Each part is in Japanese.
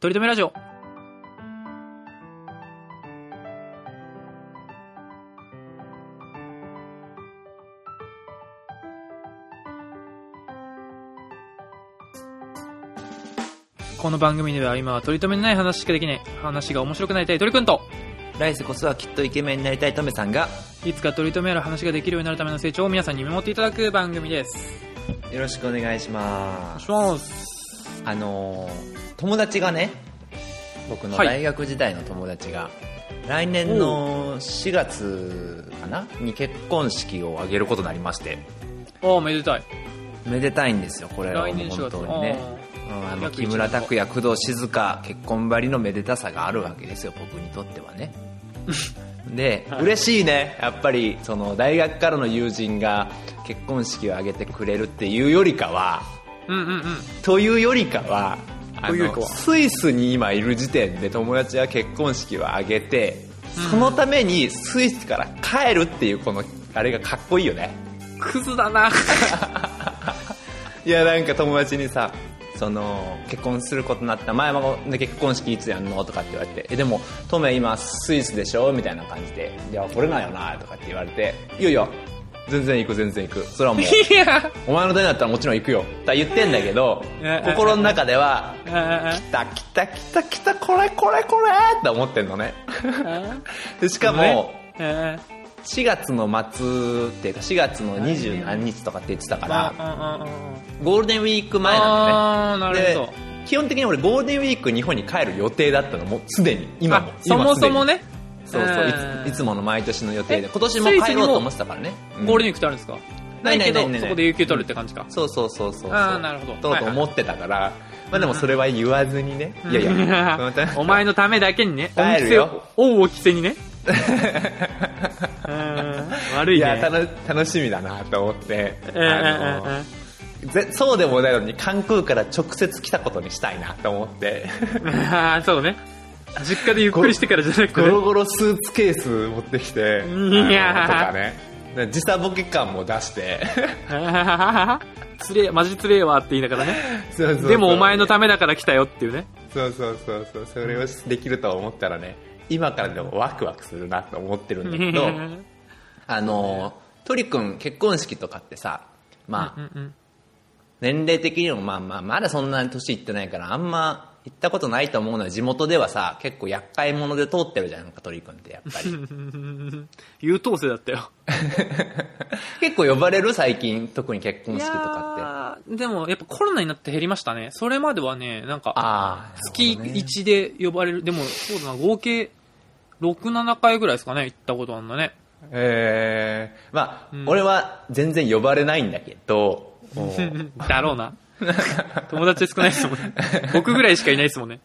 とりとめラジオ。この番組では今は取り留めのない話しかできない。話が面白くなりたい鳥くんと。来世こそはきっとイケメンになりたいトメさんが。いつか取り留めある話ができるようになるための成長を皆さんに見守っていただく番組です。よろしくお願いしお願いしますます。あのー友達がね僕のはい。大学時代の友達が、来年の4月かなに結婚式を挙げることになりまして。ああめでたい。めでたいんですよこれは。来年4もう本月当にね。うんあの木村拓哉工藤静香結婚ばりのめでたさがあるわけですよ僕にとってはね。で、はい。嬉しいね。やっぱりその大学からの友人が結婚式を挙げてくれるっていうよりかはうんうんうん。というよりかはというかはスイスに今いる時点で友達は結婚式を挙げて、そのためにスイスから帰るっていうこのあれがかっこいいよね。クズだな。いやなんか友達にさその結婚することになった前もで結婚式いつやんのとかって言われてえでもトメ今スイスでしょみたいな感じでいやこれなんよなとかって言われていやいや全然行く全然行く。それはもう。いや。お前のためだったらもちろん行くよ。とは言ってんだけどえ心の中ではあ来た来た来た来たこれこれこれって思ってんのね。でしかもあ4月の末っていうか4月の二十何日とかって言ってたからあゴールデンウィーク前なんだねなるほど。で基本的に俺ゴールデンウィーク日本に帰る予定だったのもうすでに。今も。あそもそもね。ねそうそううん。いついつもの毎年の予定でえ今年も帰ろうと思ってたからね。うんゴールデンウィークってあるんですか？ないけどそこで有給取るって感じか。そうそうそうそうあーなるほど。とうとう思ってたから、まあでもそれは言わずにね、いやいや。お前のためだけにね。帰るよ。恩を着せにね。うん。悪いね。いや楽楽しみだなと思って、あのぜそうでもないのに関空から直接来たことにしたいなと思って。あーそうね実家でゆっくりしてからじゃなくてね。ゴロゴロスーツケース持ってきて。いやとかね。で時差ボケ感も出して。つれえマジつれえわって言いながらね。そうそうそう。でもお前のためだから来たよっていうね。そうそうそうそう。それをできると思ったらね今からでもワクワクするなと思ってるんだけど あの鳥くん結婚式とかってさまあ、うんうん年齢的にもまあまあまだそんなに年いってないからあんま行ったことないと思うのは地元ではさ結構厄介者で通ってるじゃんか鳥くんってやっぱり。優等生だったよ。結構呼ばれる最近特に結婚式とかって。いやーでもやっぱコロナになって減りましたね。それまではねなんか月1で呼ばれる。でもそうだな合計67回ぐらいですかね行ったことあるんだね。ええまあ、うん。俺は全然呼ばれないんだけど。だろうな 友達少ないですもんね。僕ぐらいしかいないですもんね。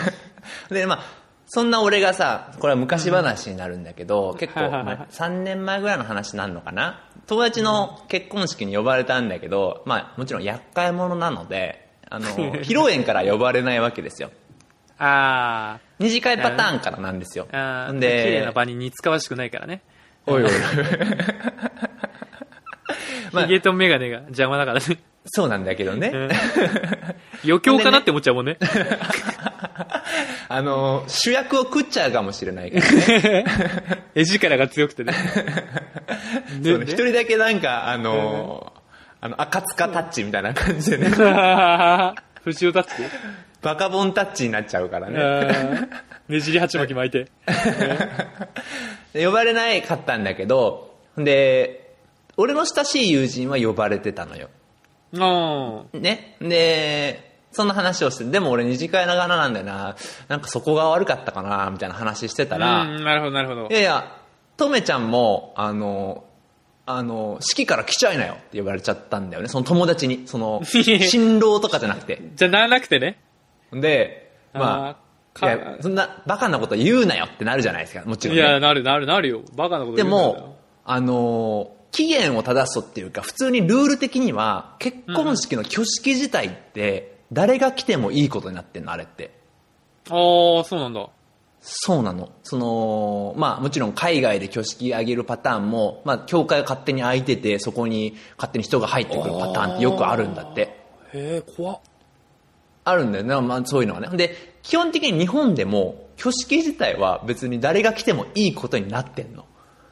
でまあそんな俺がさこれは昔話になるんだけど、結構、まあ、3年前ぐらいの話になるのかな？友達の結婚式に呼ばれたんだけど、まあ、もちろん厄介者なのであの 披露宴から呼ばれないわけですよ。あ二次会パターンからなんですよ。ーあーん綺麗でな場に似つかわしくないからね。おいおい。まあヒゲとメガネが邪魔だからねそうなんだけどね、うん 余興かなって思っちゃうもんね。あの主役を食っちゃうかもしれないからね。絵力が強くてね。そうね。一人だけなんかあの、あの赤塚タッチみたいな感じでね。藤尾タッチ？バカボンタッチになっちゃうからね。ねじり鉢巻き巻いて。で呼ばれないかったんだけどで俺の親しい友人は呼ばれてたのよ。あね。でそんな話をしてでも俺二次会ながらなんだよな。なんかそこが悪かったかなみたいな話してたあら、うんなるほどなるほど。いやいやとめちゃんもあのあの式から来ちゃいなよって呼ばれちゃったんだよね。その友達に。その 新郎とかじゃなくて。じゃなくてね。でまあいやそんなバカなこと言うなよってなるじゃないですかもちろん、ね、いやなるなるなるよ。バカなことで言うんだよも、あのー期限を正すとっていうか、普通にルール的には、結婚式の挙式自体って、誰が来てもいいことになってんの、あれって。ああそうなんだそうなの。その、まあもちろん海外で挙式挙げるパターンも、まあ教会が勝手に空いてて、そこに勝手に人が入ってくるパターンってよくあるんだって。へえ怖っあるんだよね、まあ、そういうのはね。で、基本的に日本でも、挙式自体は別に誰が来てもいいことになってんの。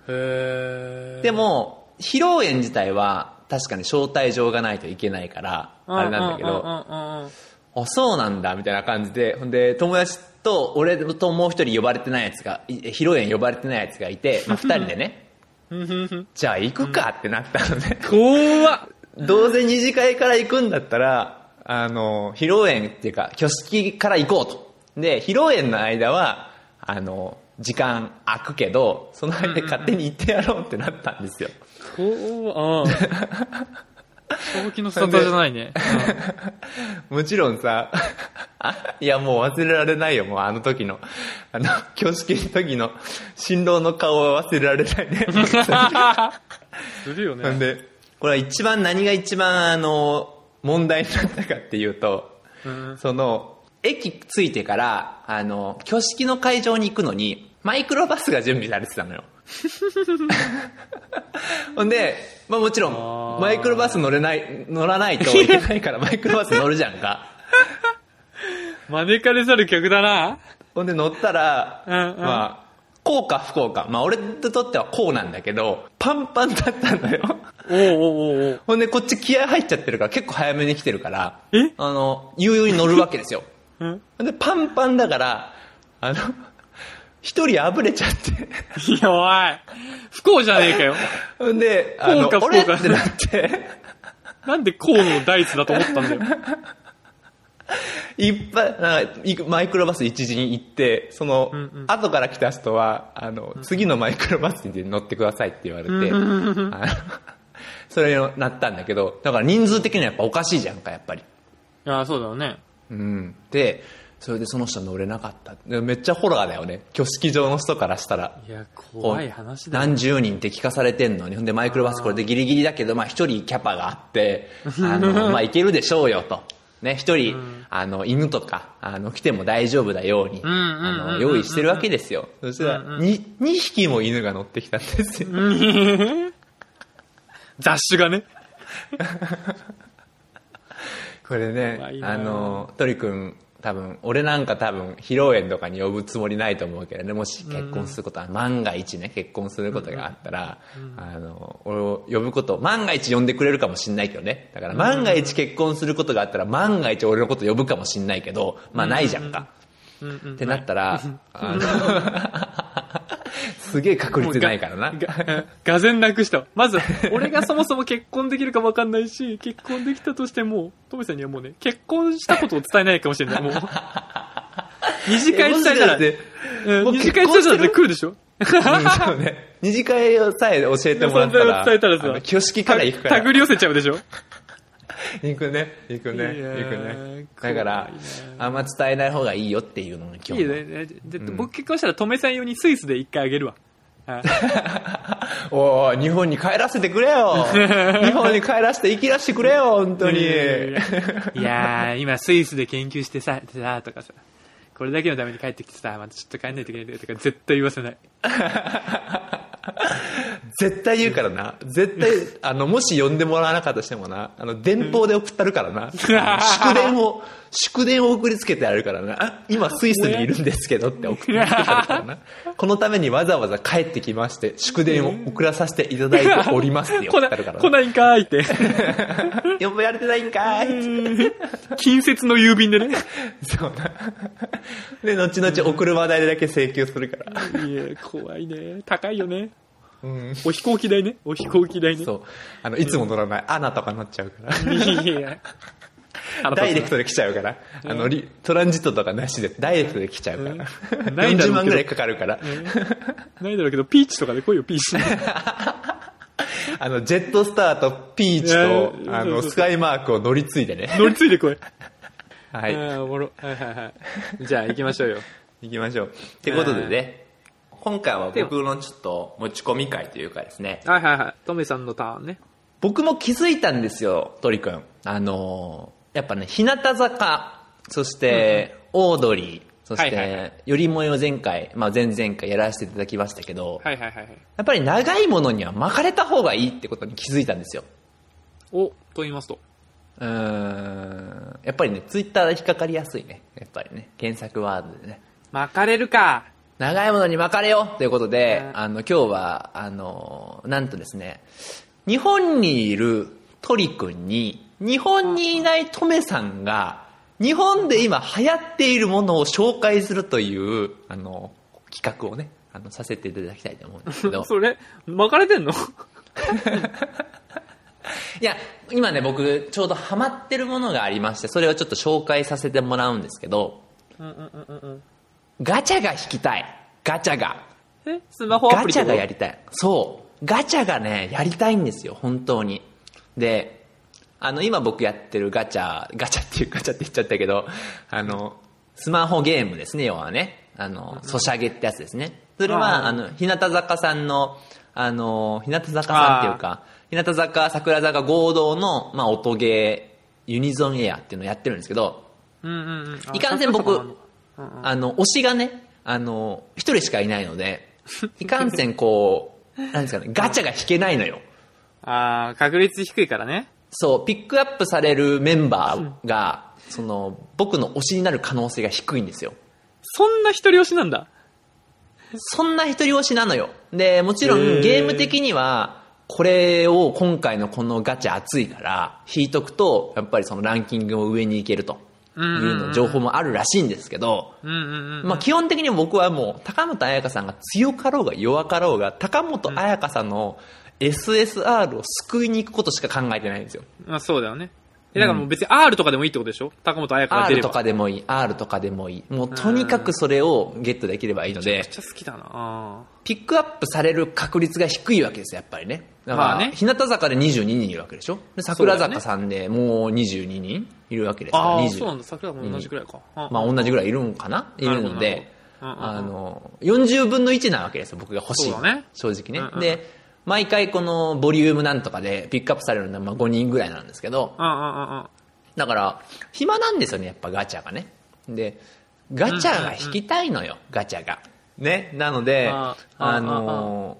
へでも、披露宴自体は確かに招待状がないといけないから、あれなんだけど、あ、そうなんだ、みたいな感じで、ほんで、友達と、俺ともう一人呼ばれてないやつが、い披露宴呼ばれてないやつがいて、まあ、二人でね、じゃあ行くかってなったのね。怖っどうせ二次会から行くんだったら、あの、披露宴っていうか、挙式から行こうと。で、披露宴の間は、あの、時間空くけど、その間勝手に行ってやろうってなったんですよ。怖っうん。正気の沙汰じゃないね。もちろんさ、あいやもう忘れられないよ、もうあの時の、あの、挙式の時の新郎の顔は忘れられないね。するよなんね。で、これは一番何が一番あの、問題になったかっていうと、うんその、駅着いてから、あの、挙式の会場に行くのに、マイクロバスが準備されてたのよ。ほんで、まあもちろあん、ーマイクロバス乗れない、乗らないといけないからマイクロバス乗るじゃんか。招かれざる客だな。ほんで乗ったら、うんうんまあ、こうか不幸か。まあ俺にとってはこうなんだけど、パンパンだったのよ。おうおうおうおうほんでこっち気合入っちゃってるから結構早めに来てるから、え？あの、悠々に乗るわけですよ。うんで、パンパンだから、あの、一人あぶれちゃって。いや、おい。不幸じゃねえかよ。ほんで、あの、不幸か俺ってなって、なんで河野ダイスだと思ったんだよ。いっぱい、なんマイクロバス一時に行って、その、んうん後から来た人は、あの、次のマイクロバスに乗ってくださいって言われて、あのそれになったんだけど、だから人数的にはやっぱおかしいじゃんか、やっぱり。いや、そうだよね。うん。で、それでその人乗れなかった。でめっちゃホラーだよね。挙式場の人からしたら。いや、怖い話だよ。何十人って聞かされてんのに。ほんでマイクロバスこれでギリギリだけど、まあ一人キャパがあって、あの、まあいけるでしょうよと。ね、一人、あの、犬とか、あの、来ても大丈夫だように、んうんうんうんあの、用意してるわけですよ。そしたら、に、2匹も犬が乗ってきたんですよ。雑種がね。これねあの、トリ君、多分、俺なんか多分、披露宴とかに呼ぶつもりないと思うけどね、もし結婚することは、万が一ね、結婚することがあったら、あの、俺を呼ぶこと、万が一呼んでくれるかもしんないけどね。だから、万が一結婚することがあったら、万が一俺のこと呼ぶかもしんないけど、まあないじゃんか。ってなったら、あの、すげえ確率ないからな。が、がぜんなくしたわ。まず、俺がそもそも結婚できるかもわかんないし、結婚できたとしても、トメさんにはもうね、結婚したことを伝えないかもしれない。もう。二次会しかしてうんもう二次会伝えたら来るでしょ？うんそうね。二次会をさえ教えてもらったら、伝えた挙式から行くから。手繰り寄せちゃうでしょ？行くね、行くね、行くね。だから、あんま伝えない方がいいよっていうのが今日の。いいね。ねで僕結婚したら、トメさん用にスイスで一回あげるわ。はいおー日本に帰らせてくれよ 日本に帰らせて生きらせてくれよ本当に。いや今スイスで研究してさ、さ、とかさ、これだけのために帰ってきてさ、またちょっと帰んないといけないとか絶対言わせない。絶対言うからな。絶対、あの、もし呼んでもらわなかったとしてもな、あの、電報で送ったるからな。祝電を、祝電を送りつけてやるからな。あ、今スイスにいるんですけどって送りつけてやるからな。このためにわざわざ帰ってきまして、祝電を送らさせていただいておりますって来な送ったるから 来ないんかーいって。呼ばれてないんかい近接の郵便でね。そうな。で、後々送る話題だけ請求するから。いや、怖いね。高いよね。うん。お飛行機代ね。お飛行機代ね。そう。あの、いつも乗らない、アナとかなっちゃうから。いや。ダイレクトで来ちゃうから。あの、リトランジットとかなしで、ダイレクトで来ちゃうから。うん ないだろうけど40万ぐらいかかるから。ないだろうけど、ピーチとかで来いよ、ピーチ。あの、ジェットスターとピーチとあの、スカイマークを乗り継いでね。乗り継いで来い。はい。あーおもろ。はいはいはい。じゃあ行きましょうよ。行きましょう。ってことでね、今回は僕のちょっと持ち込み会というかですね、はいはいはい。トメさんのターンね。僕も気づいたんですよ、鳥くん。あのーやっぱね、日向坂、そして、オードリー、そして、よりもよ前回、まあ前々回やらせていただきましたけど、はいはいはいはい。やっぱり長いものには巻かれた方がいいってことに気づいたんですよ。お、と言いますと。うーん、やっぱりね、ツイッターで引っかかりやすいね。やっぱりね、検索ワードでね。巻かれるか。長いものに巻かれよということで、うんあの、今日は、あの、なんとですね、日本にいる鳥くんに、日本にいないトメさんが、日本で今流行っているものを紹介するという、あの、企画をね、あの、させていただきたいと思うんですけど。それ、巻かれてんの？いや、今ね、僕、ちょうどハマってるものがありまして、それをちょっと紹介させてもらうんですけど、うんうんうんうんうん。ガチャが引きたい。ガチャが。えスマホアプリガチャがやりりたい。そう。ガチャがね、やりたいんですよ、本当に。で、あの、今僕やってるガチャ、ガチャっていう ガチャって言っちゃったけど、あの、スマホゲームですね、要はね。あの、ソシャゲってやつですね。それは、ああの、日向坂さんの、あの、日向坂さんっていうか、日向坂、桜坂合同の、まあ、音ゲー、ユニゾンエアっていうのをやってるんですけど、うんうんうん。あいかんせん僕あの、推しがね、あの、一人しかいないので、いかんせんこう、なんですかね、ガチャが引けないのよ。ああ、確率低いからね。そう、ピックアップされるメンバーが、その、僕の推しになる可能性が低いんですよ。そんな一人推しなんだ。そんな一人推しなのよ。で、もちろんゲーム的には、これを今回のこのガチャ熱いから、引いとくと、やっぱりそのランキングも上に行けるというの情報もあるらしいんですけど。まあ基本的に僕はもう、高本彩香さんが強かろうが弱かろうが、高本彩香さんの SSR を救いに行くことしか考えてないんですよ。まあそうだよね。え、だからもう別に R とかでもいいってことでしょ？高本彩香が出 R れば。とかでもいい、R とかでもいい。もうとにかくそれをゲットできればいいので。めっ、ちゃ好きだな。あピックアップされる確率が低いわけですよ、やっぱりね。だから、まあね。日向坂で22人いるわけでしょ？で桜坂さんでもう22人いるわけですから、あー、20そうなんだ。桜も同じくらいか。あまあ同じぐらいいるんかな？いるのなるほどで、なるほど。うんうんうん。あの、40分の1なわけですよ、僕が欲しい。そうだね。正直ね、うんうん。で、毎回このボリュームなんとかでピックアップされるのはまあ5人ぐらいなんですけど。だから、暇なんですよね、やっぱガチャがね。で、ガチャが引きたいのよ、ガチャが。ね、なので、あの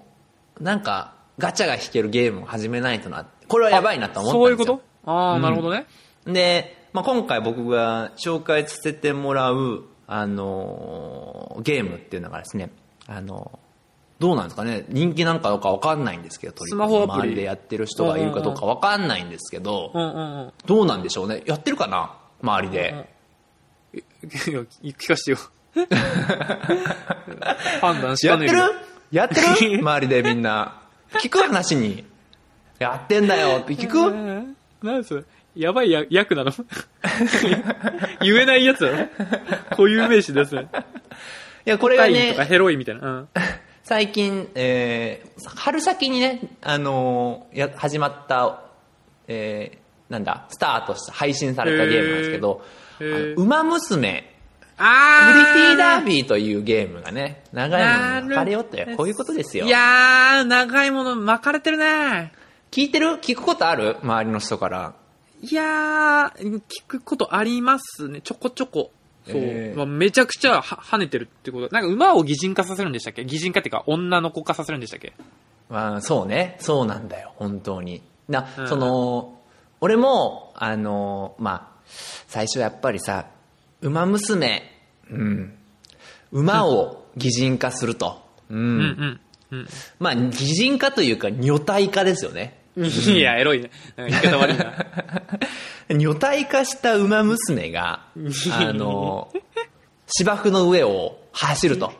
ーなんか、ガチャが引けるゲームを始めないとな。これはやばいなと思ったんそういうですよ。こと？ああ、なるほどね。で、まあ、今回僕が紹介させてもらう、あのーゲームっていうのがですね、あのーどうなんですかね人気なんかどうかわかんないんですけど、スマホ周りでやってる人がいるかどうかわかんないんですけど、うんうんうん。どうなんでしょうねやってるかな？周りで。いや聞かしてよ。判断しやってる？やってる？周りでみんな。聞く話に。やってんだよって聞く？うん何それやばいや役なの？言えないやつ固有名詞ですね。いや、これがねヘロインみたいな。うん。最近、えー、春先にね、あのーや、始まった、えー、なんだ、スタートした、配信されたゲームなんですけど、ウマ娘、あプリティダーービーというゲームがね、長いものに巻かれよって、こういうことですよ。いやー、長いもの巻かれてるね。聞いてる？聞くことある？周りの人から。いやー、聞くことありますね。ちょこちょこ。そう。えーまあ、めちゃくちゃは跳ねてるってこと。なんか馬を擬人化させるんでしたっけ？擬人化っていうか女の子化させるんでしたっけ？まあ、そうね。そうなんだよ、本当に。な、うんその、俺も、あの、まあ、最初やっぱりさ、馬娘、うん、馬を擬人化すると。うん。うんうん。うん。まあ、擬人化というか、女体化ですよね。いや、エロいね。なんか言い方悪いな。女体化した馬娘が、あの、芝生の上を走ると。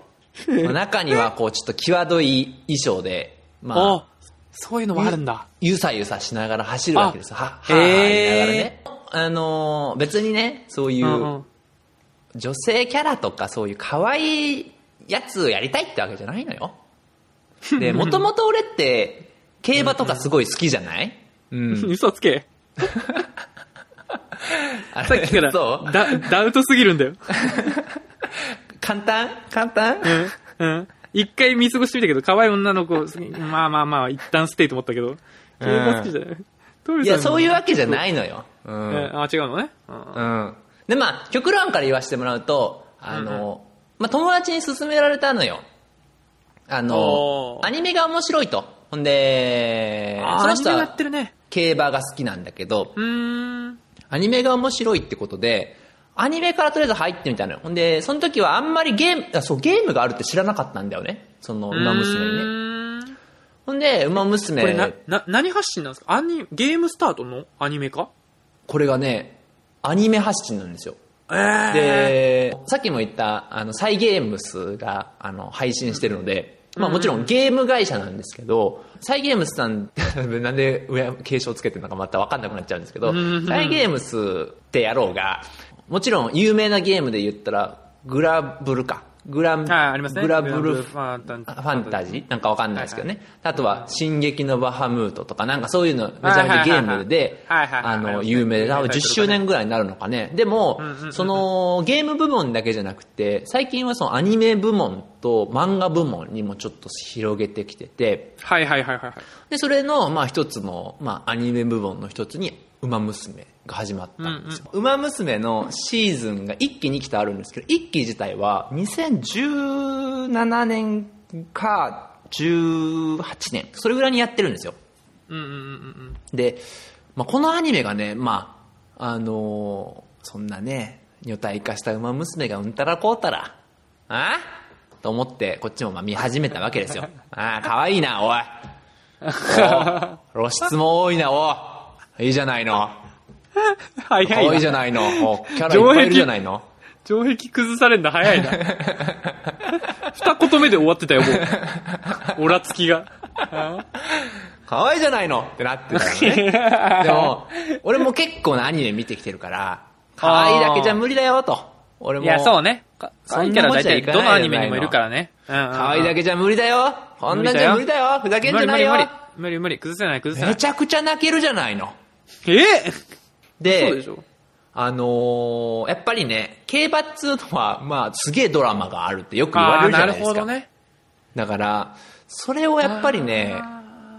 ま あ中には、こう、ちょっと際どい衣装で、まあ、あ、そういうのもあるんだ。ゆさゆさしながら走るわけですよ。は、は、へーは、言いながらね。あのー別にね、そういう。女性キャラとかそういう可愛いやつをやりたいってわけじゃないのよ。で、もともと俺って、競馬とかすごい好きじゃない？うん。嘘つけ。あさっきからそう？ダ、ダウトすぎるんだよ。簡単？簡単？うん。うん。一回見過ごしてみたけど、可愛い女の子、まあまあまあ、一旦ステイと思ったけど、競馬好きじゃない？トミさんいや、そういうわけじゃないのよ。うえん。あ、違うのね？うんうん。で、まあ、極論から言わせてもらうと、あの、まあ、友達に勧められたのよ。あのアニメが面白いと。ほんで、その人はってるね。競馬が好きなんだけど。アニメが面白いってことで、アニメからとりあえず入ってみたのよ。ほんで、その時はあんまりゲーム、あそう、ゲームがあるって知らなかったんだよね。その、馬娘にね。ね。ほんで、馬娘、これな、な、何発信なんですか？アニ、ゲームスタートの？アニメかこれがね、アニメ発信なんですよ。えー、で、さっきも言った、あの、サイゲームスが、あの、配信してるので、まあもちろんゲーム会社なんですけど、サイゲームスさん、なんで上、継承つけてるのかまた分かんなくなっちゃうんですけど、サイゲームスってやろうが、もちろん有名なゲームで言ったら、グラブルか。グラありますね。グラブルファンタジーなんかわかんないですけどね。あとは、進撃のバハムートとか、なんかそういうの、めちゃめちゃゲームで、あの、はい有名で、多分10周年ぐらいになるのかね。でもその、ゲーム部門だけじゃなくて、最近はそのアニメ部門と漫画部門にもちょっと広げてきてて、はいはいはいはいはい。で、それの、まあ一つの、まあアニメ部門の一つに、ウマ娘が始まったんですよ。ウマ娘のシーズンが1期2期とあるんですけど、1期自体は2017年か18年、それぐらいにやってるんですよ。うんうんうんうん。で、まあ、このアニメがね、まあ、あのーそんなね、女体化した馬娘がうんたらこうたら、あと思って、こっちもまあ見始めたわけですよ。ああ、かわいいな、おい。お露出も多いな、おい。いいじゃないの。早いな。可愛いじゃないの。おキャラいっぱいいるじゃないの。城壁崩されるの早いな。二言目で終わってたよ、もう。オラつきが。可愛いじゃないのってなってたよね。でも、俺も結構なアニメ見てきてるから、可愛いだけじゃ無理だよ、と。俺も。いや、そうね。かそ可愛いキャラ大体どのアニメにもいるからね。うんうんうん可愛いだけじゃ無理だよ。こんなんじゃ無理だよ。ふざけんじゃないよ無。理無理崩せない崩せない。めちゃくちゃ泣けるじゃないの。え？ーで、そうでしょあのーやっぱりね、競馬っつうのは、まあ、すげえドラマがあるってよく言われああ、るじゃないですか。なるほどね。だから、それをやっぱりね、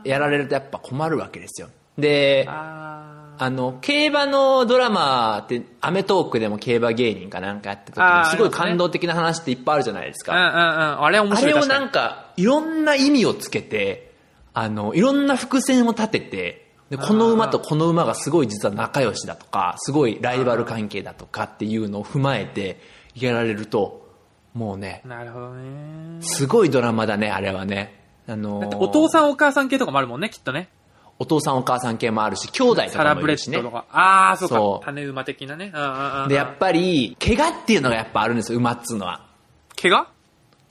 やられるとやっぱ困るわけですよ。で、ああの、競馬のドラマって、アメトークでも競馬芸人かなんかやった時あーに、すごい感動的な話っていっぱいあるじゃないですあ。うんか。うんうん。あれ面あ白い。れをなんか、いろんな意味をつけて、あの、いろんな伏線を立てて、で、この馬とこの馬がすごい実は仲良しだとか、すごいライバル関係だとかっていうのを踏まえてやられると、もうね、になるほどね。すごいドラマだね、あれはね。あのだってお父さんお母さん系とかもあるもんね、きっとね。お父さんお母さん系もあるし、兄弟とサラブレかもいるしねッド。とか。ああ、そうか。そう種馬的なね。うんうんうん。で、やっぱり、怪我っていうのがやっぱあるんですよ、馬っつうのは。怪我？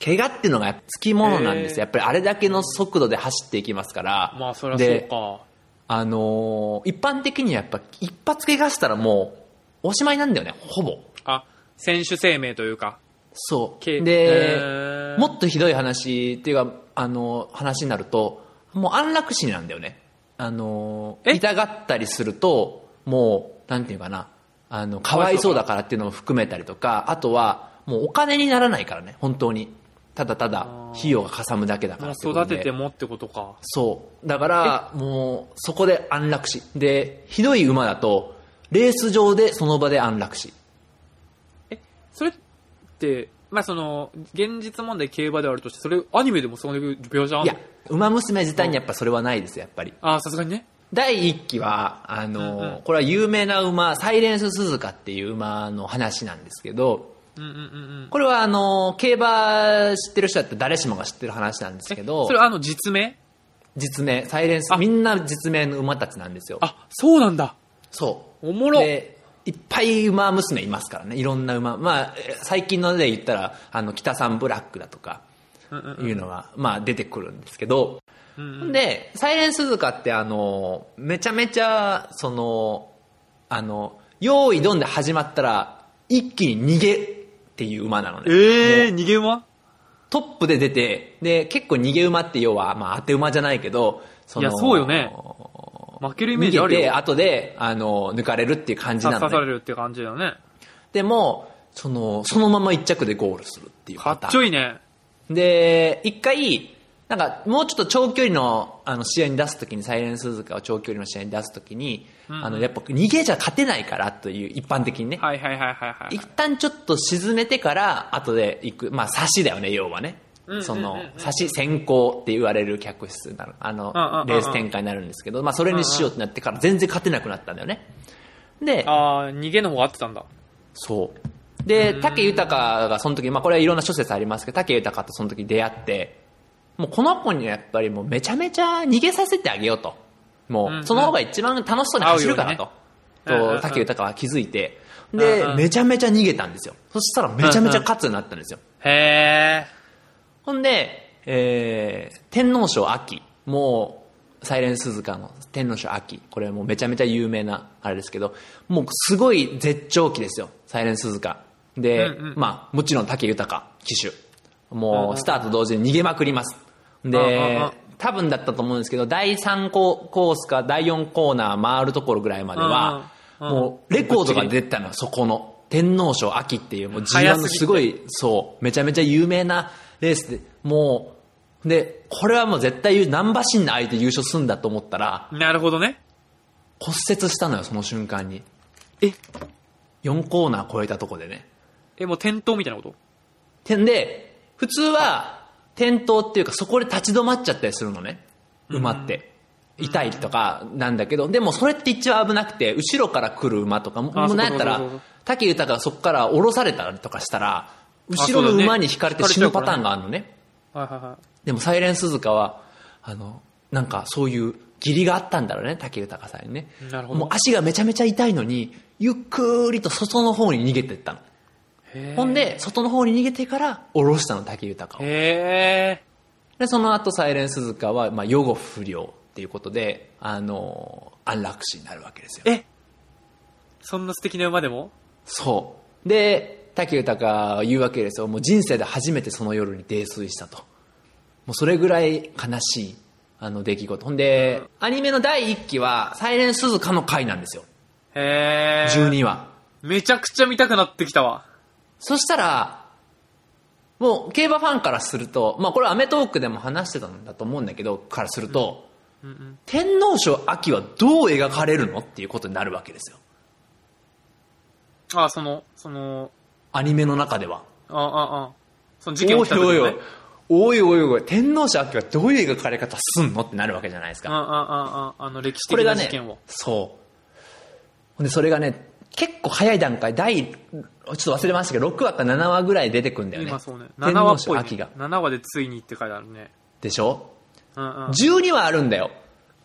怪我っていうのがつきものなんです。やっぱりあれだけの速度で走っていきますから。まあ、そりゃそうで、か。あのー一般的にはやっぱ一発怪我したらもう、おしまいなんだよね、ほぼ。あ、選手生命というか。そう。けで、もっとひどい話っていうか、あのー話になると、もう安楽死なんだよね。あのーえ？痛がったりすると、もう、なんていうかな、あの、かわいそうだからっていうのも含めたりとか、あとは、もうお金にならないからね、本当に。ただただ、費用がかさむだけだから育ててもってことか。そう。だから、もう、そこで安楽死。で、ひどい馬だと、レース場でその場で安楽死。え、それって、まあその、現実問題競馬ではあるとして、それアニメでもそういう描写あいや馬娘自体にやっぱそれはないですよ、やっぱり。ああ、さすがにね。第一期は、あの、うんうんこれは有名な馬、サイレンス鈴鹿っていう馬の話なんですけど、うんうんうんうん。これはあの、競馬知ってる人だって誰しもが知ってる話なんですけどそれ、あの実名？実名、サイレンス、あみんな実名の馬たちなんですよ。あ、そうなんだ。そう。おもろ。で、いっぱい馬娘いますからね。いろんな馬。まあ、え最近ので言ったら、あの、北三ブラックだとか、うんうんうんいうのが、まあ出てくるんですけど、うんうんで、サイレンスズカってあの、めちゃめちゃ、その、あの、用意どんで始まったら、一気に逃げっていう馬なのね。ええー、逃げ馬？トップで出て、で、結構逃げ馬って要は、まあ当て馬じゃないけど、そいやそうよね負けるイメージあ逃げて、るよ。後で、あの、抜かれるっていう感じなのね。刺されるって感じだよね。でも、その、そのまま一着でゴールするっていうかパターンっちょいいね。で、一回、なんか、もうちょっと長距離の、あの、試合に出すときに、サイレンスズカを長距離の試合に出すときに、あの、やっぱ逃げじゃ勝てないからという、一般的にね。はいはいはいはいはい。一旦ちょっと沈めてから、後で行く。まあ、差しだよね、要はねうんうんうんう。んその、差し先行って言われる客室になる。あのうんうんうんうん、レース展開になるんですけど、まあ、それにしようってなってから全然勝てなくなったんだよね。で、ああ、逃げの方が合ってたんだ。そう。で、武豊がその時、まあこれはいろんな諸説ありますけど、武豊とその時出会って、もうこの子にはやっぱりもうめちゃめちゃ逃げさせてあげようと。もうその方が一番楽しそうに走るからと。と、武豊は気づいて、うんでう、んめちゃめちゃ逃げたんですよ。そしたらめちゃめちゃ勝つようになったんですよ。へえ。ほんで、えー、天皇賞秋。もう、サイレン鈴鹿の天皇賞秋。これもうめちゃめちゃ有名なあれですけど、もうすごい絶頂期ですよ。サイレン鈴鹿。で、うんうんまあ、もちろん武豊騎手。もう、スタート同時に逃げまくります。でん、多分だったと思うんですけど、第3ココースか第4コーナー回るところぐらいまでは、もう、レコードが出てたのよ、そこの。天皇賞秋っていう、もう G1 の早すごい、そう、めちゃめちゃ有名なレースで、もう、で、これはもう絶対ナンバシンの相手優勝すんだと思ったら、なるほどね。骨折したのよ、その瞬間に。え、4コーナー超えたとこでね。え、もう転倒みたいなこと？てんで、普通は、転倒っていうか、そこで立ち止まっちゃったりするのね。馬って。痛いとかなんだけど、でもそれって一番危なくて、後ろから来る馬とか、もあうなんやったら武豊がそこから降ろされたりとかしたら、後ろの馬に引かれて死ぬパターンがあるのね。でもサイレン鈴鹿は、あの、なんかそういう義理があったんだろうね、武豊さんにね。もう足がめちゃめちゃ痛いのに、ゆっくりと外の方に逃げてったの。へほんで、外の方に逃げてから降ろしたの、武豊を。で、その後サイレン鈴鹿は、まあ、予後不良っていうことで、あの、安楽死になるわけですよ。え？そんな素敵な馬でも？そう。で、武豊は言うわけですよ。もう人生で初めてその夜に泥酔したと。もうそれぐらい悲しい、あの出来事。ほんで、アニメの第1期は、サイレン鈴鹿の回なんですよ。へえ。12話。めちゃくちゃ見たくなってきたわ。そしたら、もう競馬ファンからすると、まあこれアメトーークでも話してたんだと思うんだけど、からすると、うんうん。天皇賞秋はどう描かれるのっていうことになるわけですよ。あ、その、その、アニメの中では。あ、あ、あ。その事件起きた時のねおいおいおい。おいおい天皇賞秋はどういう描かれ方すんのってなるわけじゃないですか。あ、あ、あ、あ、あの歴史的な事件を。、そう。ほんで、それがね、結構早い段階、第、ちょっと忘れましたけど、6話か7話ぐらい出てくんだよね。今そうね。天7話皇っぽい、ね。賞秋が。7話でついにって書いてあるね。でしょ？うんうん。12話あるんだよ。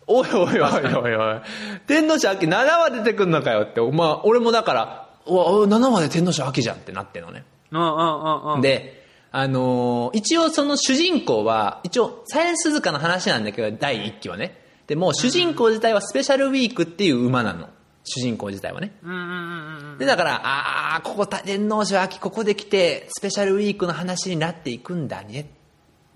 おいおいおいおいおい。天皇賞秋7話出てくんのかよって。まあ、俺もだから、うわ、7話で天皇賞秋じゃんってなってんのね。うんうんうんうん。、で、あのー一応その主人公は、一応、サイレンスズカの話なんだけど、第1期はね。でも、主人公自体はスペシャルウィークっていう馬なの。主人公自体はね。うんうんうんうん。で、だから、ああ、ここ天皇賞秋、ここで来て、スペシャルウィークの話になっていくんだね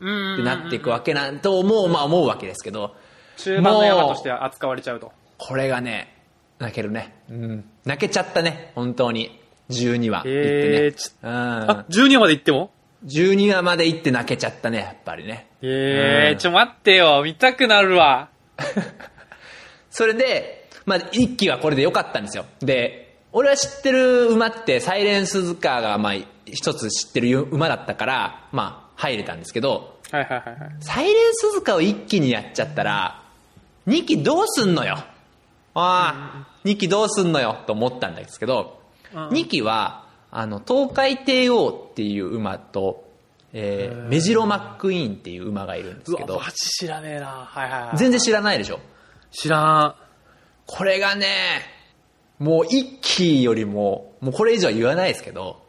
うんうんうん。ってなっていくわけなんと思う、まあ思うわけですけど、中盤の山として扱われちゃうと。これがね、泣けるね。うん。泣けちゃったね、本当に。12話行ってね。えーちうんあ、12話まで行っても？12話まで行って泣けちゃったね、やっぱりね。うんええちょ待ってよ。見たくなるわ。それで、まあ、一期はこれで良かったんですよ。で、俺は知ってる馬って、サイレンスズカーが、まあ、一つ知ってる馬だったから、まあ、入れたんですけど、はいはいはいはい。サイレンスズカを一気にやっちゃったら、二期どうすんのよ。ああ、二期どうすんのよ、と思ったんですけど、うん二期は、あの、東海帝王っていう馬と、えー、メジロマックイーンっていう馬がいるんですうわ、けどマ、ジ知らねえな。はいはいはい。全然知らないでしょ。知らん。これがね、もう一期よりも、もうこれ以上は言わないですけど、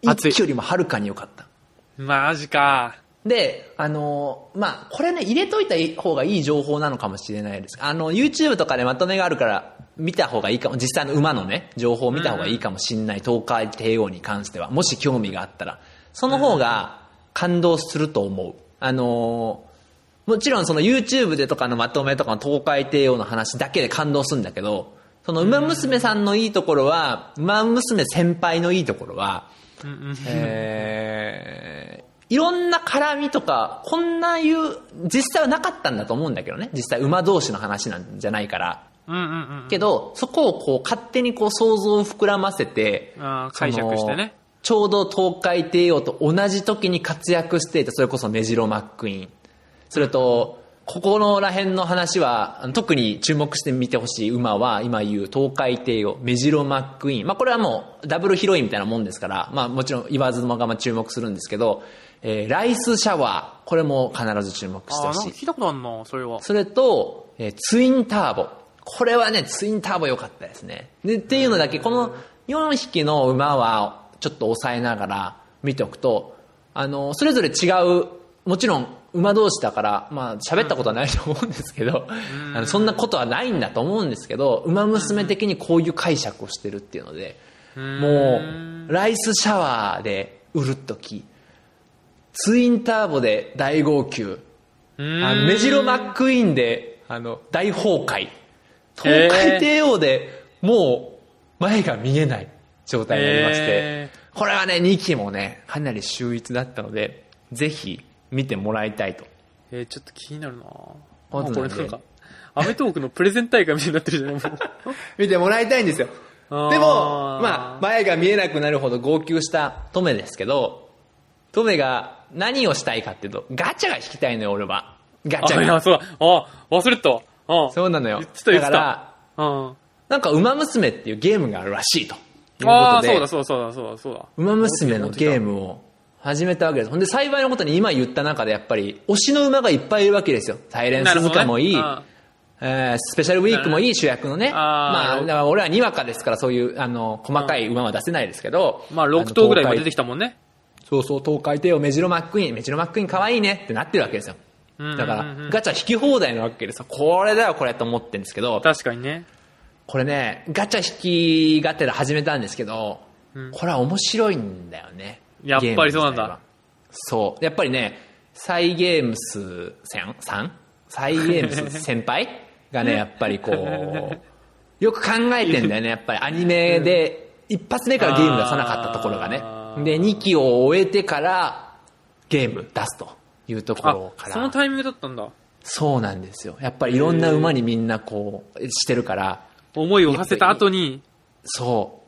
一期よりもはるかに良かった。マジか。で、あのーまあ、これね、入れといた方がいい情報なのかもしれないです。あの、YouTube とかでまとめがあるから、見た方がいいかも、実際の馬のね、情報を見た方がいいかもしれない、東海帝王に関しては、もし興味があったら、その方が感動すると思う。あのーもちろんその YouTube でとかのまとめとかの東海帝王の話だけで感動するんだけど、その馬娘さんのいいところは、馬娘先輩のいいところは。えーいろんな絡みとか、こんないう、実際はなかったんだと思うんだけどね。実際馬同士の話なんじゃないから。うんうんうん。けど、そこをこう勝手にこう想像を膨らませて、解釈してね。ちょうど東海帝王と同じ時に活躍していた、それこそメジロマックイーン。それと、ここのら辺の話は、特に注目して見てほしい馬は、今言う東海帝王、メジロマックイーン。まあこれはもうダブルヒロインみたいなもんですから、まあもちろん言わずもがま注目するんですけど、えーライスシャワー。これも必ず注目してほしい。聞いたことあるな、それは。それと、えーツインターボ。これはね、ツインターボ良かったですね。で、っていうのだけ、この4匹の馬はちょっと抑えながら見ておくと、あの、それぞれ違う、もちろん馬同士だから、まあ喋ったことはないと思うんですけど、あのそんなことはないんだと思うんですけど、馬娘的にこういう解釈をしてるっていうので、もう、ライスシャワーでうるっとき、ツインターボで大号泣、あのメジロマックイーンで、あの、大崩壊。東海帝王でもう前が見えない状態になりまして、へこれはね、2期もね、かなり秀逸だったので、ぜひ見てもらいたいと。えー、ちょっと気になるなあこれなんか、アメトークのプレゼン大会みたいになってるじゃないもう。見てもらいたいんですよ。でも、まあ、前が見えなくなるほど号泣したトメですけど、トメが何をしたいかっていうと、ガチャが引きたいのよ、俺は。ガチャが。そうだ。あ、忘れてたわ。あそうなのよ。だから、うん。なんか、馬娘っていうゲームがあるらしいと。ああ、そうだ、そうだ、そうだ、そうだ、そうだ。馬娘のゲームを始めたわけです。ほんで、幸いのことに今言った中でやっぱり、推しの馬がいっぱいいるわけですよ。サイレンスズカもいい、ねえースペシャルウィークもいい主役のね。まあ、だから俺はにわかですから、そういう、あの、細かい馬は出せないですけど。まあ、6頭ぐらい出てききたもんね。そうそう、東海帝王メジロマックイーン、メジロマックイーン可愛いねってなってるわけですよ。うんだからガチャ引き放題なわけですよ。これだよ、これと思ってるんですけど。確かにね。これね、ガチャ引きがてら始めたんですけど、これは面白いんだよね。やっぱりそうなんだ。そう。やっぱりね、サイゲームスさん？サイゲームス先輩がね、やっぱりこう、よく考えてんだよね、やっぱりアニメで、一発目からゲーム出さなかったところがねで、2期を終えてから、ゲーム出すというとこあろか、ら。そのタイミングだったんだ。そうなんですよ。やっぱりいろんな馬にみんなこう、してるから、思いを馳せた後に、そ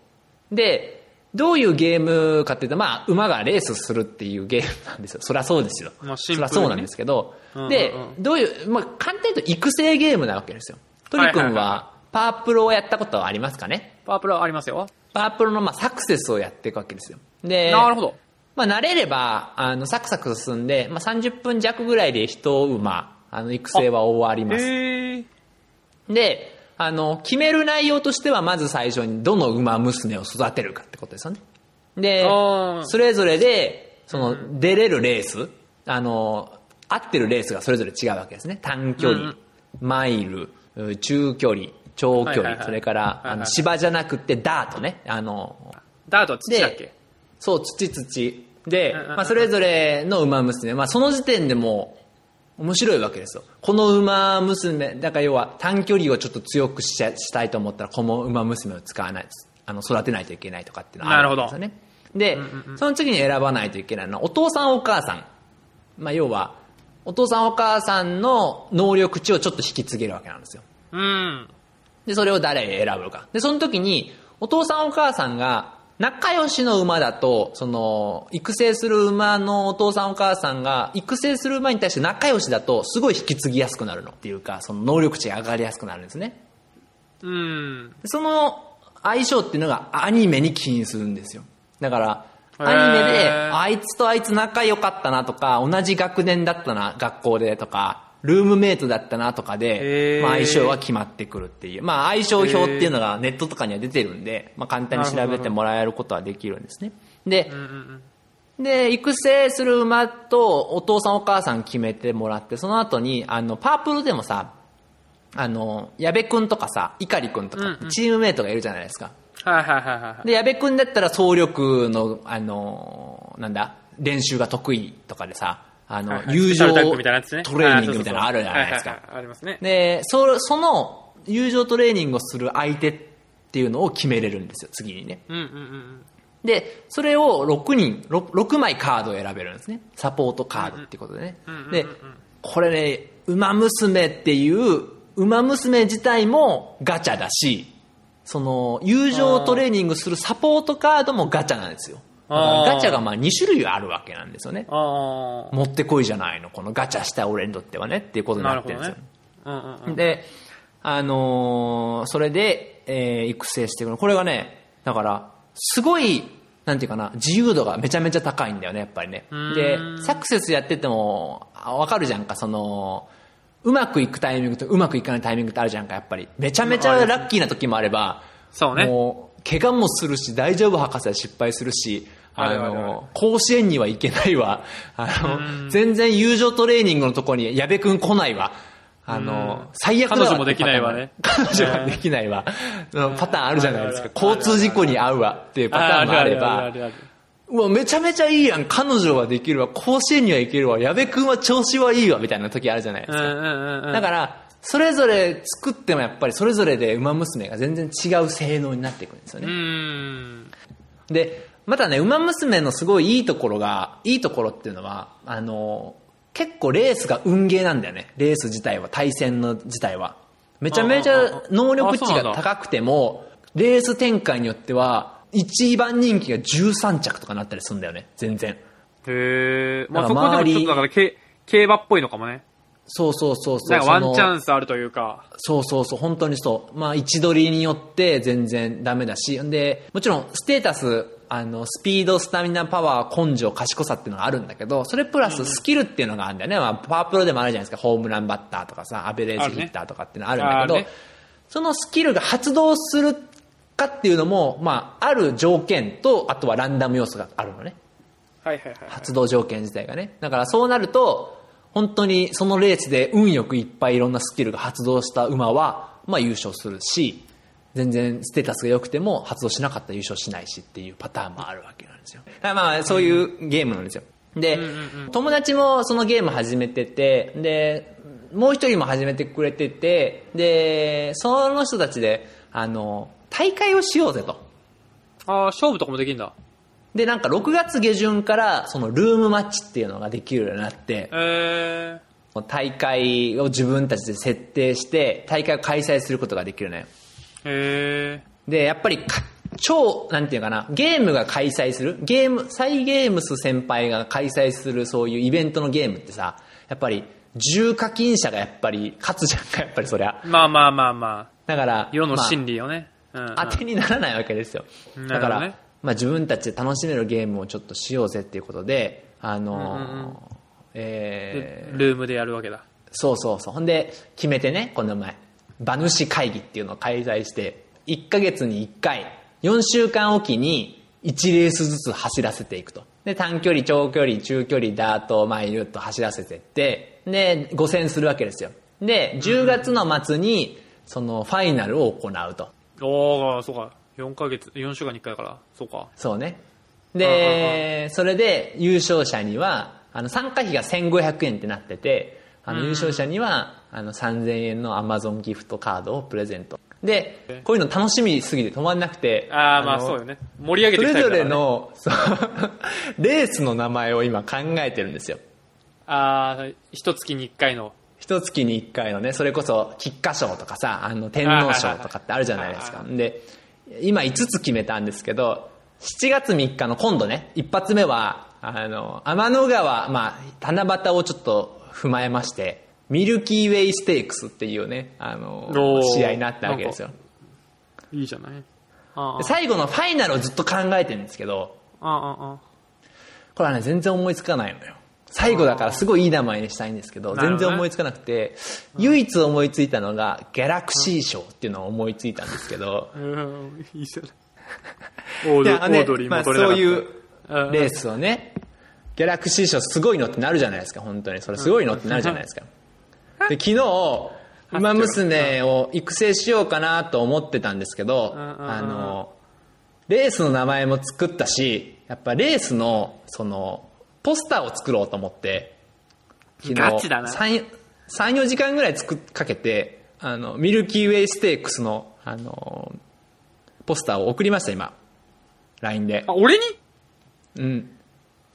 う。で、どういうゲームかっていうと、まあ、馬がレースするっていうゲームなんですよ。そりゃそうですよ。まあそりゃそうなんですけど、うんうんうんで、どういう、まあ、簡単に言うと育成ゲームなわけですよ。トリ君はパープルをやったことはありますかね？パワープロありますよ。パープルの、まあ、サクセスをやっていくわけですよ。で、なるほど。まあ、慣れれば、あの、サクサク進んで、まあ、30分弱ぐらいで一馬、あの、育成は終わります。で、あの、決める内容としては、まず最初にどの馬娘を育てるかってことですよね。でそれぞれで、その、出れるレース、あの、合ってるレースがそれぞれ違うわけですね。短距離、うんマイル、う中距離、長距離、はいはいはいそれから、あの、芝じゃなくてダートね。あの、ダートは土だっけ？そう、土土。でまあ、それぞれの馬娘、まあ、その時点でもう、面白いわけですよ。この馬娘、だから要は短距離をちょっと強くしちゃしたいと思ったら、この馬娘を使わない、あの、育てないといけないとかっていうのがあるわけですよね。で、その次に選ばないといけないのは、お父さんお母さん。まあ、要は、お父さんお母さんの能力値をちょっと引き継げるわけなんですよ。うん。で、それを誰選ぶか。で、その時に、お父さんお母さんが、仲良しの馬だと、その、育成する馬のお父さんお母さんが、育成する馬に対して仲良しだと、すごい引き継ぎやすくなるのっていうか、その能力値が上がりやすくなるんですね。うん。でその相性っていうのがアニメに起因するんですよ。だから、アニメで、あいつとあいつ仲良かったなとか、同じ学年だったな、学校でとか、ルームメイトだったなとかへで、ーまあ、相性は決まってくるっていう。まあ、相性表っていうのがネットとかには出てるんで、まあ、簡単に調べてもらえることはできるんですね。で、で、育成する馬とお父さんお母さん決めてもらって、その後に、あの、パープルでもさ、あの、矢部くんとかさ、碇くんとかチームメイトがいるじゃないですか。はいはいはいはい。で、矢部くんだったら総力の、あの、なんだ、練習が得意とかでさ、あの、はいはい友情トレーニングみたいなのあるじゃないですかありますね。で、そ、その、友情トレーニングをする相手っていうのを決めれるんですよ、次にね。うんうんうんで、それを6人、6, 6枚カードを選べるんですね。サポートカードっていうことでね。で、これね、馬娘っていう、馬娘自体もガチャだし、その、友情トレーニングするサポートカードもガチャなんですよ。ガチャがまあ2種類あるわけなんですよね。持ってこいじゃないの、このガチャした俺にとってはねっていうことになってるんですよ。うんうんうん。で、あのーそれで、えー育成していくの。これがね、だから、すごい、なんていうかな、自由度がめちゃめちゃ高いんだよね、やっぱりねで、サクセスやってても、あわかるじゃんか、その、うまくいくタイミングとうまくいかないタイミングってあるじゃんか、やっぱり。めちゃめちゃラッキーな時もあれば、そうね。もう、怪我もするし、大丈夫博士は失敗するし、あの、甲子園には行けないわ。あうんの、全然友情トレーニングのとこに矢部くん来ないわ。あの、最悪だわ彼女もできないわね彼女もできないわ。のパターンあるじゃないですか。交通事故に遭うわっていうパターンもあれあば、うわ、めちゃめちゃいいやん。彼女はできるわ。甲子園には行けるわ。矢部くんは調子はいいわ。みたいな時あるじゃないですか。だから、それぞれ作ってもやっぱりそれぞれで馬娘が全然違う性能になっていくんですようね。ん。で、またね、馬娘のすごいいいところが、いいところっていうのは、あの、結構レースが運ゲーなんだよね。レース自体は、対戦の自体は。めちゃめちゃ能力値が高くても、レース展開によっては、一番人気が13着とかなったりするんだよね、全然。へえ。まあそこでもちょっとだからけ競馬っぽいのかもね。そうそうそうそう。なんかワンチャンンスあるというか。そうそうそう、本当にそう。まあ、位置取りによって全然ダメだし、で、もちろん、ステータス、あの、スピード、スタミナ、パワー、根性、賢さっていうのがあるんだけど、それプラススキルっていうのがあるんだよね。まあ、パワープロでもあるじゃないですか。ホームランバッターとかさ、アベレージヒッターとかっていうのあるんだけど、あるねそのスキルが発動するかっていうのも、まあ、ある条件と、あとはランダム要素があるのね。はいはいはい。発動条件自体がね。だからそうなると、本当にそのレースで運よくいっぱいいろんなスキルが発動した馬は、まあ優勝するし、全然ステータスが良くても発動しなかったら優勝しないしっていうパターンもあるわけなんですよ。だからまあそういうゲームなんですよ。で、友達もそのゲーム始めてて、で、もう一人も始めてくれてて、で、その人たちで、あの、大会をしようぜと。ああ、勝負とかもできるんだ。で、なんか6月下旬からそのルームマッチっていうのができるようになって、え大会を自分たちで設定して、大会を開催することができるのよ。ー。へで、やっぱりか、超、なんていうかな、ゲームが開催する、ゲーム、サイゲームス先輩が開催するそういうイベントのゲームってさ、やっぱり、重課金者がやっぱり勝つじゃんか、やっぱりそりゃ。ー。まあまあまあまあ。だから、世のまあ真理よね。うんうん。当てにならないわけですよ。なだから、ねまあ自分たちで楽しめるゲームをちょっとしようぜっていうことで、あのーうんうんうんえールームでやるわけだ。そうそうそう。ほんで、決めてね、この前、馬主会議っていうのを開催して、1ヶ月に1回、4週間おきに1レースずつ走らせていくと。で、短距離、長距離、中距離、ダート、マイルと走らせてって、で、5戦するわけですよ。で、10月の末に、その、ファイナルを行うと。おー、そうか。4ヶ月、4週間に1回だから。そうか。そうね。で、それで優勝者には、あの、参加費が1500円ってなってて、あの、優勝者には、あの、3000円の Amazon ギフトカードをプレゼント。で、こういうの楽しみすぎて止まんなくて、ああ、まあのそうよね。盛り上げそれぞていきたいから、ね。れの、そう、レースの名前を今考えてるんですよ。ああ、一月に1回の。一月に一回のね、それこそ、菊花賞とかさ、あの、天皇賞とかってあるじゃないですか。はで、今5つ決めたんですけど、7月3日の今度ね、一発目は、あの、天の川、まあ、七夕をちょっと踏まえまして、ミルキーウェイステークスっていうね、あの試合になったわけですよ。いいじゃない？最後のファイナルをずっと考えてるんですけど、ああ、ああ。これはね、全然思いつかないのよ。最後だからすごいいい名前にしたいんですけど、全然思いつかなくて、唯一思いついたのが、ギャラクシー賞っていうのを思いついたんですけど、うん、いいじゃない。オードリーまあ、も取れそういうレースをね、ギャラクシー賞すごいのってなるじゃないですか、本当に。それすごいのってなるじゃないですか。で、昨日、馬娘を育成しようかなと思ってたんですけど、あの、レースの名前も作ったし、やっぱレースの、その、ポスターを作ろうと思って、昨日、ガチだな3、3 4時間ぐらいつくかけて、あの、ミルキーウェイステークスの、あの、ポスターを送りました、今。LINE であ、。俺に？うん。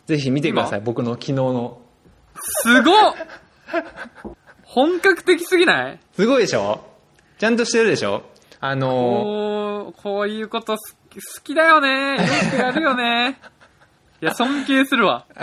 ぜひ見てください、僕の昨日の。すごっ本格的すぎない？すごいでしょ？ちゃんとしてるでしょ？あのおー、こういうことす好きだよね。よくやるよね。いや、尊敬するわ。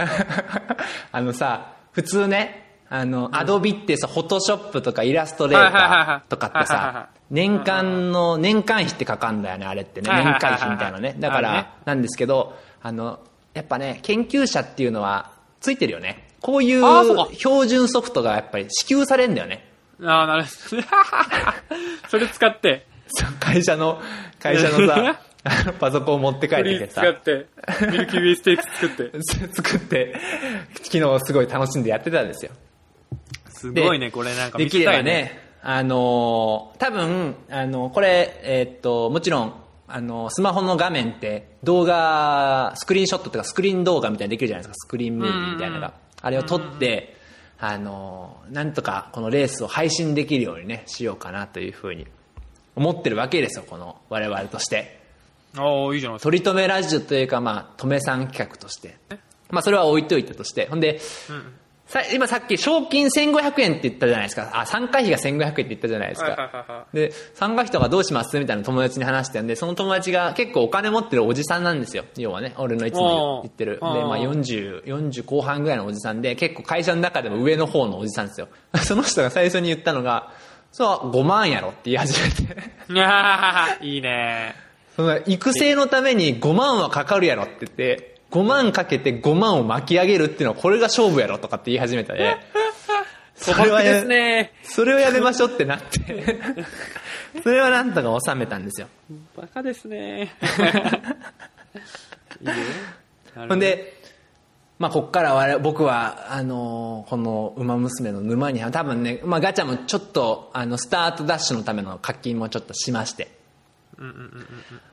あのさ、普通ね、あの、アドビってさ、フォトショップとかイラストレーターとかってさ、年間の、年間費ってかかんだよね、あれってね。年会費みたいなね。だから、なんですけど、あの、やっぱね、研究者っていうのは、ついてるよね。こういう標準ソフトがやっぱり支給されんだよね。ああ、なるほど。それ使って、会社の、会社のさ、パソコンを持って帰ってきてさ、使って、ミルキーウェイステークス作って。作って、昨日すごい楽しんでやってたんですよ。すごいね、これなんかできればね、あのー多分、あのこれ、えーっと、もちろん、あのスマホの画面って動画、スクリーンショットとかスクリーン動画みたいにできるじゃないですか、スクリーンムービーみたいなのが。あれを撮って、あのーなんとかこのレースを配信できるようにね、しようかなというふうに思ってるわけですよ、この我々として。ああ、いいじゃないですか。取り留めラジオというか、まあ、止めさん企画として。まあ、それは置いといてとして。ほんで、さ今さっき賞金1500円って言ったじゃないですか。あ、参加費が1500円って言ったじゃないですか。で、参加費とかどうします？みたいな友達に話してんで、その友達が結構お金持ってるおじさんなんですよ。要はね、俺のいつも言ってる。で、まあ40、40後半ぐらいのおじさんで、結構会社の中でも上の方のおじさんですよ。その人が最初に言ったのが、そう、5万やろって言い始めて。い。いやーいいね。その育成のために5万はかかるやろって言って、5万かけて5万を巻き上げるっていうのはこれが勝負やろとかって言い始めたで、それはやですね。それをやめましょうってなって、それはなんとか収めたんですよ。バカですね。ほん、で、まあ、こっから僕は、あのーこの馬娘の沼に、多分ね、まあ、ガチャもちょっと、あの、スタートダッシュのための課金もちょっとしまして、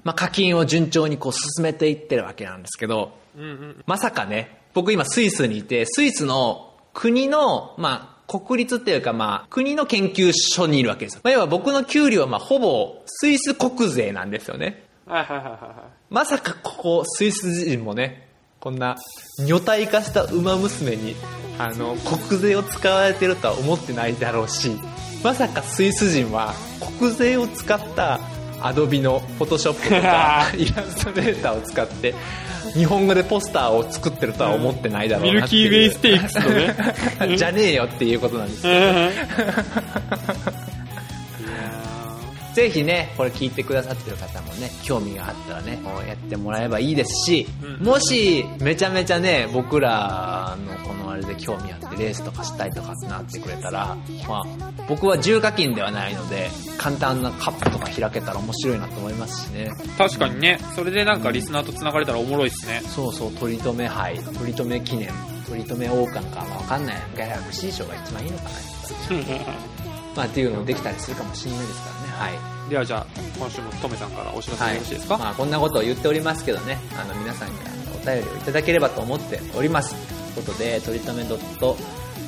まあ、課金を順調にこう進めていってるわけなんですけど、まさかね、僕今スイスにいて、スイスの国の、まあ、国立っていうかまあ、国の研究所にいるわけですよ。まあ、要は僕の給料はまあ、ほぼスイス国税なんですよね。まさかここ、スイス人もね、こんな、女体化した馬娘に、あの、国税を使われてるとは思ってないだろうし、まさかスイス人は国税を使ったアドビのフォトショップとか イラストレーターを使って、日本語でポスターを作ってるとは思ってないだろうミルなっていう。キーウェイステークスのね。じゃねえよっていうことなんです。いやぜひね、これ聞いてくださってる方もね、興味があったらね、やってもらえばいいですし、うんもし、めちゃめちゃね、僕らのこのあれで興味あって、レースとかしたいとかってなってくれたら、まあ、僕は重課金ではないので、簡単なカップとか開けたら面白いなと思いますしね。ー確かにね、それでなんかリスナーと繋がれたらおもろいっすね。そうそう、取り留め杯、取り留め記念、取り留め王冠か、まあわかんない。ギャラクシー賞が一番いいのかな。まあ、っていうのできたりするかもしれないですからね。はい。ではじゃあ、今週もトメさんからお知らせよろしいですか、まあ、こんなことを言っておりますけどね。あの皆さんからお便りをいただければと思っております。ということでとりとめドット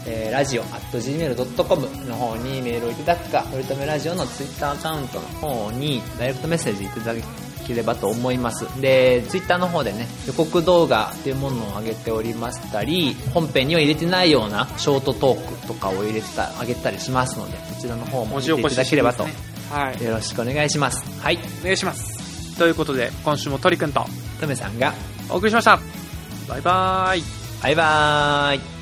えーラジオ at gmail.com の方にメールをいただくか、とりとめラジオのツイッターアカウントの方にダイレクトメッセージいただければと思います。で、ツイッターの方でね、予告動画っていうものを上げておりましたり、本編には入れてないようなショートトークとかを入れてた、上げたりしますので、こちらの方も見ていただければと、はい。よろしくお願いします。はい。お願いします。ということで、今週も鳥くんととめさんが、お送りしました。バイバーイ。バイバーイ。